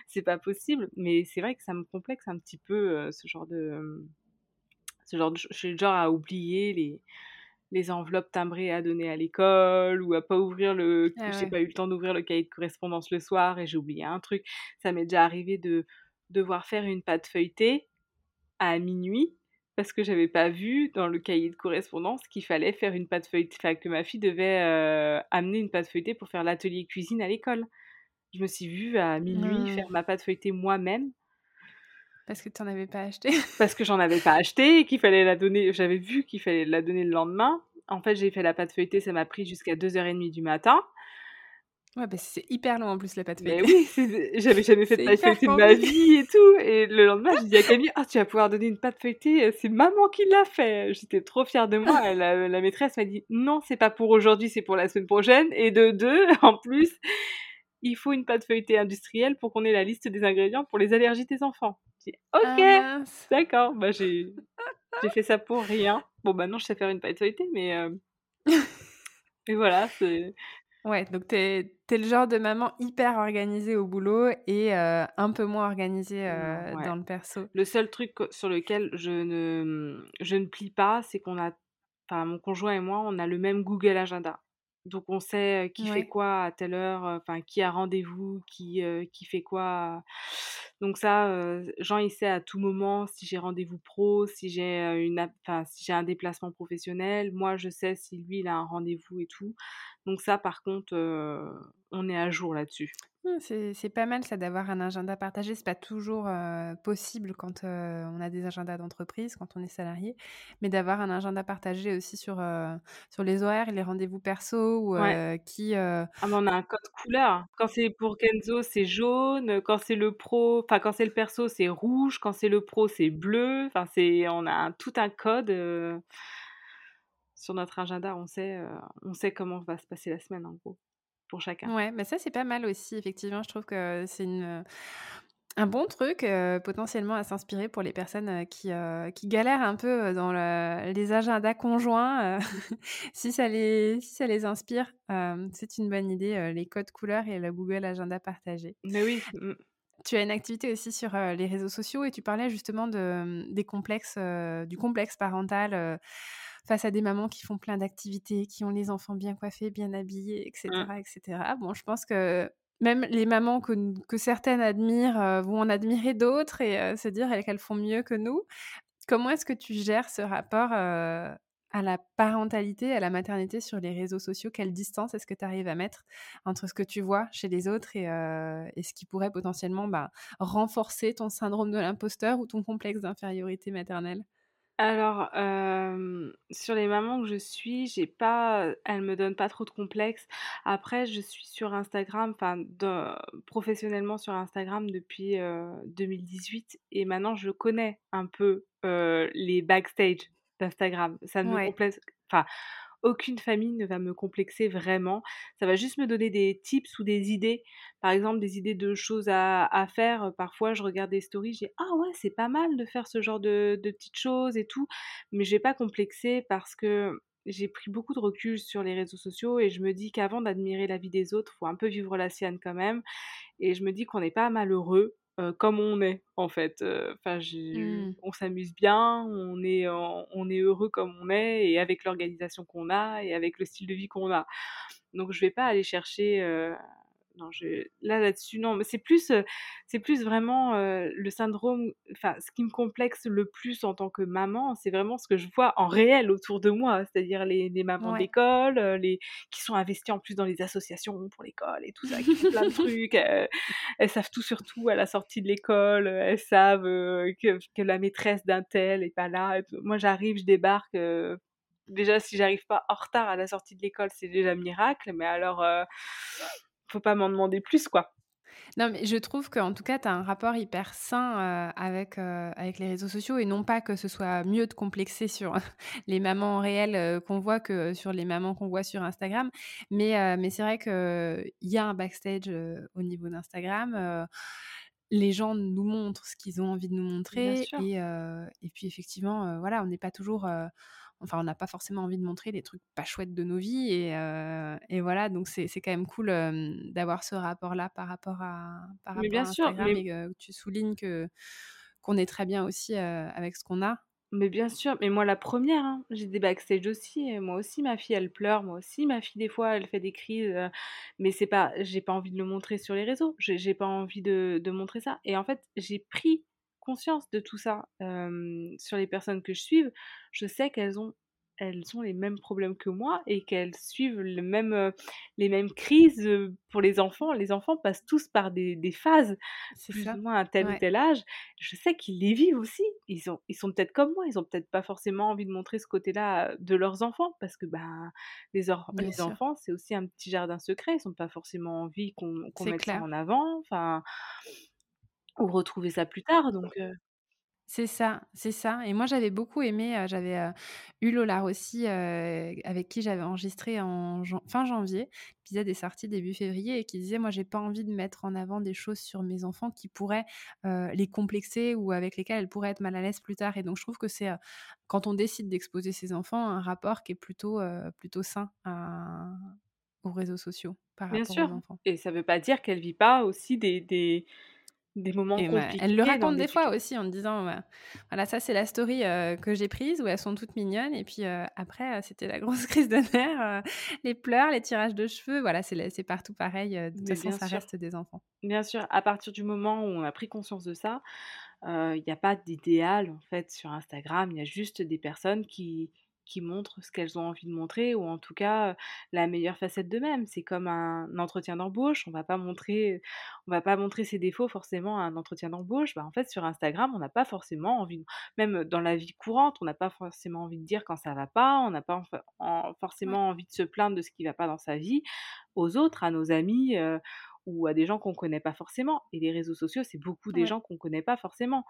c'est pas possible. Mais c'est vrai que ça me complexe un petit peu, heu, ce genre de, ce genre de je suis le genre à oublier les les enveloppes timbrées à donner à l'école ou à pas ouvrir le Ah j'ai pas eu le temps d'ouvrir le cahier de correspondance le soir et j'ai oublié un truc. Ça m'est déjà arrivé de devoir faire une pâte feuilletée à minuit parce que j'avais pas vu dans le cahier de correspondance qu'il fallait faire une pâte feuilletée, enfin que ma fille devait euh, amener une pâte feuilletée pour faire l'atelier cuisine à l'école. Je me suis vue à minuit Mmh. faire ma pâte feuilletée moi-même Parce que tu n'en avais pas acheté. parce que j'en avais pas acheté et qu'il fallait la donner. J'avais vu qu'il fallait la donner le lendemain. En fait, j'ai fait la pâte feuilletée, ça m'a pris jusqu'à 2h30 du matin. Ouais, bah, c'est hyper long en plus la pâte Mais feuilletée. oui, c'est- j'avais jamais fait de pâte feuilletée de ma vie et tout. Et le lendemain, j'ai dit à Camille, ah, tu vas pouvoir donner une pâte feuilletée, c'est maman qui l'a fait. J'étais trop fière de moi. La, la maîtresse m'a dit, non, c'est pas pour aujourd'hui, c'est pour la semaine prochaine. Et de deux, en plus, il faut une pâte feuilletée industrielle pour qu'on ait la liste des ingrédients pour les allergies des enfants. Ah ok, mince. d'accord, bah j'ai j'ai fait ça pour rien. Bon, maintenant, je sais faire une pâte feuilletée, mais... euh, Et voilà, c'est... Ouais, donc t'es es le genre de maman hyper organisée au boulot et euh, un peu moins organisée euh, Ouais. dans le perso. Le seul truc sur lequel je ne, je ne plie pas, c'est qu'on a, enfin mon conjoint et moi, on a le même Google Agenda. Donc on sait qui fait quoi à telle heure, enfin qui a rendez-vous, qui, euh, qui fait quoi. Donc ça, euh, Jean il sait à tout moment si j'ai rendez-vous pro, si j'ai une, si j'ai un déplacement professionnel. Moi je sais si lui il a un rendez-vous et tout. Donc ça par contre, euh, on est à jour là-dessus. Mmh, C'est c'est pas mal ça d'avoir un agenda partagé. C'est pas toujours euh, possible quand euh, on a des agendas d'entreprise, quand on est salarié, mais d'avoir un agenda partagé aussi sur, euh, sur les horaires et les rendez-vous perso ou Ouais. euh, qui. euh, Ah mais on a un code couleur. Quand c'est pour Kenzo, c'est jaune. Quand c'est le pro, enfin quand c'est le perso, c'est rouge. Quand c'est le pro, c'est bleu. Enfin c'est, on a un- tout un code euh, sur notre agenda. On sait, euh, on sait comment va se passer la semaine en gros pour chacun. Ouais, mais ça c'est pas mal aussi. Effectivement, je trouve que c'est une un bon truc euh, potentiellement à s'inspirer pour les personnes euh, qui, euh, qui galèrent un peu euh, dans le- les agendas conjoints. euh, si, ça les, si ça les inspire, euh, c'est une bonne idée, euh, les codes couleurs et le Google Agenda partagé. Mais oui. Tu as une activité aussi sur euh, les réseaux sociaux et tu parlais justement de, des complexes, euh, du complexe parental euh, face à des mamans qui font plein d'activités, qui ont les enfants bien coiffés, bien habillés, etc. Mm. etc. Bon, je pense que même les mamans que, que certaines admirent euh, vont en admirer d'autres et euh, se dire qu'elles font mieux que nous. Comment est-ce que tu gères ce rapport euh, à la parentalité, à la maternité sur les réseaux sociaux? Quelle distance est-ce que tu arrives à mettre entre ce que tu vois chez les autres et, euh, et ce qui pourrait potentiellement bah, renforcer ton syndrome de l'imposteur ou ton complexe d'infériorité maternelle? Alors, sur les mamans que je suis, j'ai pas, elles me donnent pas trop de complexe. Après, je suis sur Instagram, enfin, de- professionnellement sur Instagram depuis euh, 2018 et maintenant je connais un peu les backstage d'Instagram. Ça ne me Ouais. complexe, enfin, aucune famille ne va me complexer vraiment. Ça va juste me donner des tips ou des idées. Par exemple, des idées de choses à, faire. Parfois, je regarde des stories, je dis Ah ouais, c'est pas mal de faire ce genre de, de petites choses et tout. Mais je vais pas complexer parce que j'ai pris beaucoup de recul sur les réseaux sociaux et je me dis qu'avant d'admirer la vie des autres, faut un peu vivre la sienne quand même. Et je me dis qu'on n'est pas malheureux euh, comme on est en fait. Enfin, j'ai- Mm. on s'amuse bien, on est, en- on est heureux comme on est et avec l'organisation qu'on a et avec le style de vie qu'on a. Donc je vais pas aller chercher. euh, non, je, là là-dessus non, mais c'est plus, euh, c'est plus vraiment euh, le syndrome. Enfin, ce qui me complexe le plus en tant que maman, c'est vraiment ce que je vois en réel autour de moi, c'est-à-dire les, les mamans Ouais. d'école, euh, les qui sont investies en plus dans les associations pour l'école et tout ça, qui font plein de trucs. euh, elles savent tout sur tout à la sortie de l'école, elles savent euh, que, que la maîtresse d'un tel est pas là. Moi, j'arrive, je débarque. déjà, si j'arrive pas en retard à la sortie de l'école, c'est déjà miracle. Mais alors, euh, faut pas m'en demander plus, quoi. Non, mais je trouve qu'en tout cas, tu as un rapport hyper sain euh, avec, euh, avec les réseaux sociaux et non pas que ce soit mieux de complexer sur les mamans réelles euh, qu'on voit que sur les mamans qu'on voit sur Instagram. Mais, euh, mais c'est vrai qu'il y a un backstage au niveau d'Instagram. les gens nous montrent ce qu'ils ont envie de nous montrer. Et, et puis, effectivement, voilà, on n'est pas toujours. Enfin, on n'a pas forcément envie de montrer les trucs pas chouettes de nos vies. Et, euh, et voilà, donc c'est quand même cool euh, d'avoir ce rapport-là par rapport à, par Mais rapport bien à sûr, mais et tu soulignes que qu'on est très bien aussi avec ce qu'on a. Mais bien sûr, mais moi la première, hein, j'ai des backstage aussi. et moi aussi, ma fille, elle pleure. Moi aussi, ma fille, des fois, elle fait des crises. euh, mais c'est pas, j'ai pas envie de le montrer sur les réseaux. J'ai j'ai pas envie de, de montrer ça. Et en fait, j'ai pris conscience de tout ça euh, sur les personnes que je suis. Je sais qu'elles ont elles ont les mêmes problèmes que moi et qu'elles suivent le même, les mêmes crises pour les enfants. Les enfants passent tous par des, des phases, plus ça. ou moins à tel ou tel âge. Je sais qu'ils les vivent aussi. Ils, ont, ils sont peut-être comme moi, ils ont peut-être pas forcément envie de montrer ce côté-là de leurs enfants parce que ben, les, or- Bien les sûr. enfants, c'est aussi un petit jardin secret. Ils n'ont pas forcément envie qu'on mette ça en avant. Enfin, ou retrouver ça plus tard. Donc, euh, C'est ça, c'est ça. Et moi, j'avais beaucoup aimé, j'avais, eu Lola heu, avec qui j'avais enregistré en jan fin janvier. L'épisode est sorti début février et qui disait: «Moi, j'ai pas envie de mettre en avant des choses sur mes enfants qui pourraient, les complexer ou avec lesquelles elles pourraient être mal à l'aise plus tard» et donc je trouve que c'est, quand on décide d'exposer ses enfants, un rapport qui est plutôt, plutôt sain à aux réseaux sociaux par bien rapport aux sûr. enfants. Et ça veut pas dire qu'elle vit pas aussi des, des, des moments Et ouais, elle le raconte des fois aussi en disant, voilà, ça c'est la story, heu, que j'ai prise où elles sont toutes mignonnes et puis, heu, après, heu, c'était la grosse crise de nerfs, les pleurs, les tirages de cheveux, voilà, c'est partout pareil, de toute façon ça sûr. reste des enfants. Bien sûr, à partir du moment où on a pris conscience de ça, il n'y a pas d'idéal en fait sur Instagram. Il y a juste des personnes qui, qui montrent ce qu'elles ont envie de montrer ou en tout cas la meilleure facette d'eux-mêmes. C'est comme un entretien d'embauche. On va pas montrer, on va pas montrer ses défauts forcément à un entretien d'embauche. Bah, en fait, sur Instagram, on n'a pas forcément envie, même dans la vie courante, on n'a pas forcément envie de dire quand ça va pas. On n'a pas en- forcément envie de se plaindre de ce qui va pas dans sa vie aux autres, à nos amis. euh, ou à des gens qu'on connaît pas forcément. Et les réseaux sociaux, c'est beaucoup des ouais, gens qu'on connaît pas forcément.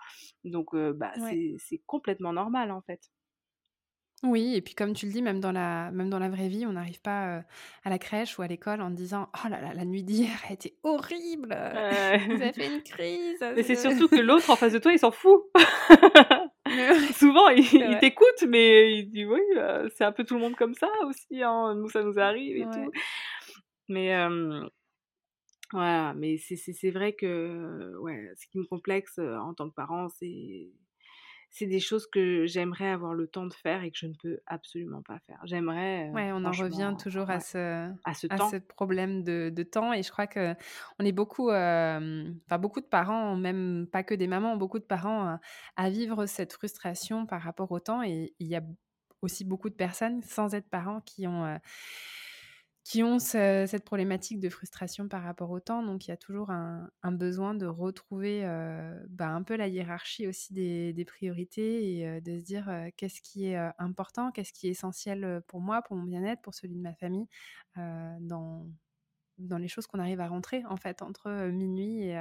Donc, euh, bah, ouais. c'est complètement normal, en fait. Oui et puis comme tu le dis, même dans la même dans la vraie vie, on n'arrive pas, heu, à la crèche ou à l'école en disant: «Oh là là, la nuit d'hier a été horrible, Euh, vous avez fait une crise, Mais c'est c'est» surtout que l'autre en face de toi, il s'en fout. mais Souvent, il, t'écoute, mais il dit oui, euh, c'est un peu tout le monde comme ça aussi. hein, Nous, ça nous arrive et tout. Mais euh, voilà, mais c'est vrai que ouais, ce qui me complexe euh, en tant que parent, c'est c'est des choses que j'aimerais avoir le temps de faire et que je ne peux absolument pas faire. J'aimerais, ouais, on en revient toujours à ce à ce à temps. ce problème de de temps et je crois qu'on est beaucoup, enfin beaucoup de parents, même pas que des mamans, beaucoup de parents à à vivre cette frustration par rapport au temps et il y a aussi beaucoup de personnes sans être parents qui ont, qui ont ce cette problématique de frustration par rapport au temps. Donc il y a toujours un un besoin de retrouver, heu, bah, un peu la hiérarchie aussi des des priorités et heu, de se dire, heu: «Qu'est-ce qui est, important? Qu'est-ce qui est essentiel, pour moi, pour mon bien-être, pour celui de ma famille?» dans dans les choses qu'on arrive à rentrer, en fait, entre, minuit et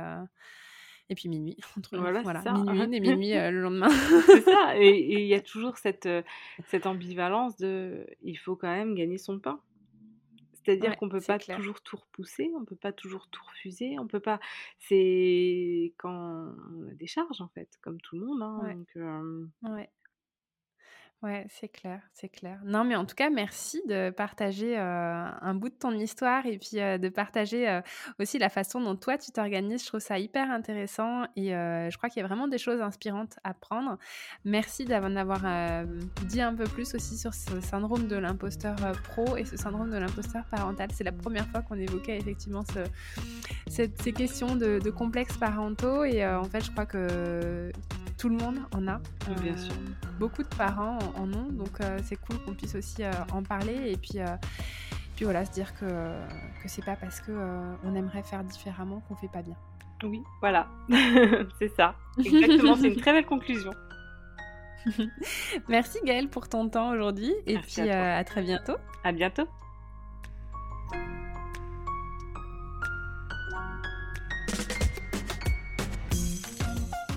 et puis minuit, entre Voilà, voilà, ça. minuit et minuit, le lendemain. C'est ça. Et il y a toujours cette, euh, cette ambivalence de il faut quand même gagner son pain. C'est-à-dire Ouais, qu'on peut c'est pas clair. toujours tout repousser, on peut pas toujours tout refuser, on peut pas. C'est quand on a des charges en fait, comme tout le monde. Hein, Ouais, donc, euh, ouais. Ouais, c'est clair, c'est clair. Non, mais en tout cas, merci de partager, heu, un bout de ton histoire et puis, heu, de partager, heu, aussi la façon dont toi tu t'organises. Je trouve ça hyper intéressant et je crois qu'il y a vraiment des choses inspirantes à prendre. Merci d'en avoir, hem, dit un peu plus aussi sur ce syndrome de l'imposteur, pro et ce syndrome de l'imposteur parental. C'est la première fois qu'on évoquait effectivement ces questions de de complexes parentaux et en fait, je crois que tout le monde en a. bien sûr. Heu, beaucoup de parents en en ont, donc heu, c'est cool qu'on puisse aussi, heu, en parler et puis, puis voilà, se dire que que c'est pas parce que, on aimerait faire différemment qu'on fait pas bien. Oui, voilà. c'est ça. Exactement, c'est une très belle conclusion. Merci Gaëlle pour ton temps aujourd'hui et Merci puis, à à très bientôt. À bientôt.